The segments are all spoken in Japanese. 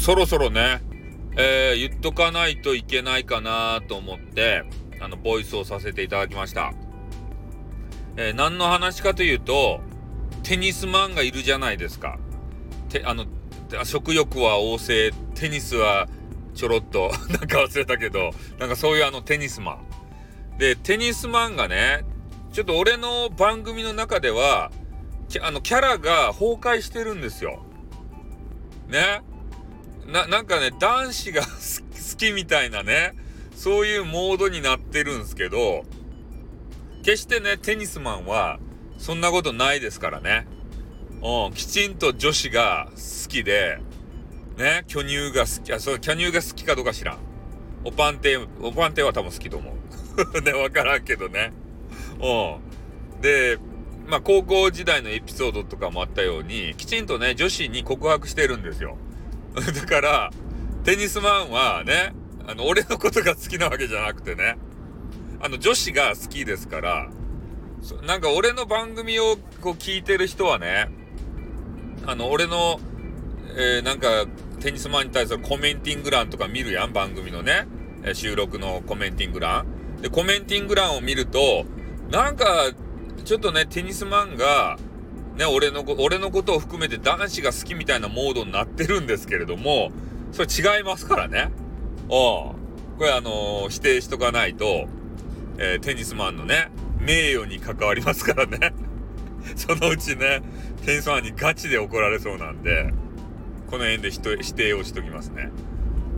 そろそろね、えー、言っとかないといけないかなと思って、あの、ボイスをさせていただきました。えー、何の話かというと、テニスマンがいるじゃないですか。て、あの、食欲は旺盛、テニスはちょろっと、なんか忘れたけど、なんかそういうあのテニスマン。で、テニスマンがね、ちょっと俺の番組の中では、あの、キャラが崩壊してるんですよ。ね。な、なんかね、男子が 好きみたいなね、そういうモードになってるんですけど、決してね、テニスマンは、そんなことないですからね。うん、きちんと女子が好きで、ね、巨乳が好き、あ、そう、巨乳が好きかどうか知らん。おパンテ、おパンテは多分好きと思う。ね、わからんけどね。うん。で、まあ、高校時代のエピソードとかもあったように、きちんとね、女子に告白してるんですよ。だから、テニスマンはね、あの、俺のことが好きなわけじゃなくてね、あの、女子が好きですから、なんか俺の番組をこう聞いてる人はね、あの、俺の、えー、なんか、テニスマンに対するコメンティング欄とか見るやん、番組のね、収録のコメンティング欄。で、コメンティング欄を見ると、なんか、ちょっとね、テニスマンが、ね、俺の、俺のことを含めて男子が好きみたいなモードになってるんですけれども、それ違いますからね。うん。これあのー、否定しとかないと、えー、テニスマンのね、名誉に関わりますからね。そのうちね、テニスマンにガチで怒られそうなんで、この辺で否定をしときますね。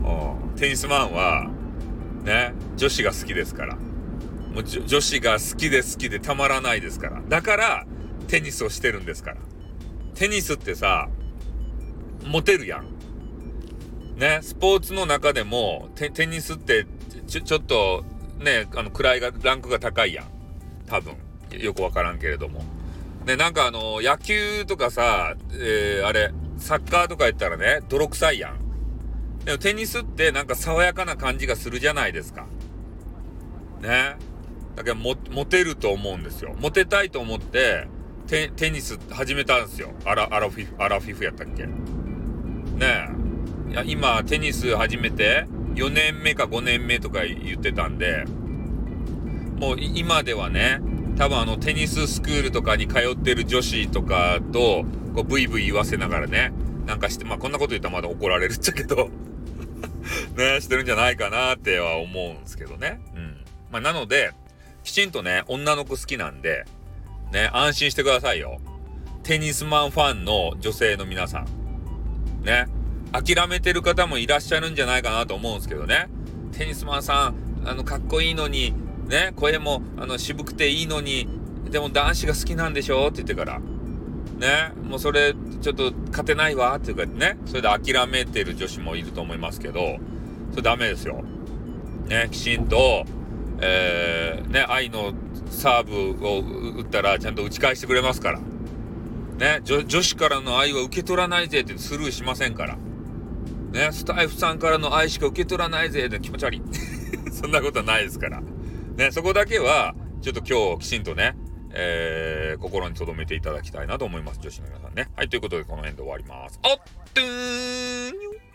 うん。テニスマンは、ね、女子が好きですから。もう女子が好きで好きでたまらないですから。だから、テニスをしてるんですから。テニスってさ、モテるやん。ね、スポーツの中でも、テニスってちょ、ちょっと、ね、あの、位が、ランクが高いやん。多分。よくわからんけれども。ね、なんかあの、野球とかさ、えー、あれ、サッカーとか言ったらね、泥臭いやん。でもテニスってなんか爽やかな感じがするじゃないですか。ね。だけど、モテると思うんですよ。モテたいと思って、テニス始めたんですよ。アラ、アラフィフ、アラフィフやったっけ？ねえ。いや、今、テニス始めて、4年目か5年目とか言ってたんで、もう今ではね、多分あのテニススクールとかに通ってる女子とかと、こうブイブイ言わせながらね、なんかして、まあこんなこと言ったらまだ怒られるっちゃけど ね、してるんじゃないかなっては思うんですけどね。うん。まあなので、きちんとね、女の子好きなんで、ね、安心してくださいよ。テニスマンファンの女性の皆さん。ね。諦めてる方もいらっしゃるんじゃないかなと思うんですけどね。テニスマンさん、あの、かっこいいのに、ね、声も、あの、渋くていいのに、でも男子が好きなんでしょって言ってから。ね、もうそれ、ちょっと勝てないわっていうかね、それで諦めてる女子もいると思いますけど、それダメですよ。ね、きちんと、えー、ね、愛のサーブを打ったらちゃんと打ち返してくれますから。ね、女女子からの愛は受け取らないぜってスルーしませんから。ね、スタイフさんからの愛しか受け取らないぜって気持ち悪い。そんなことはないですから。ね、そこだけは、ちょっと今日きちんとね、えー、心に留めていただきたいなと思います。女子の皆さんね。はい、ということでこの辺で終わります。あっとーに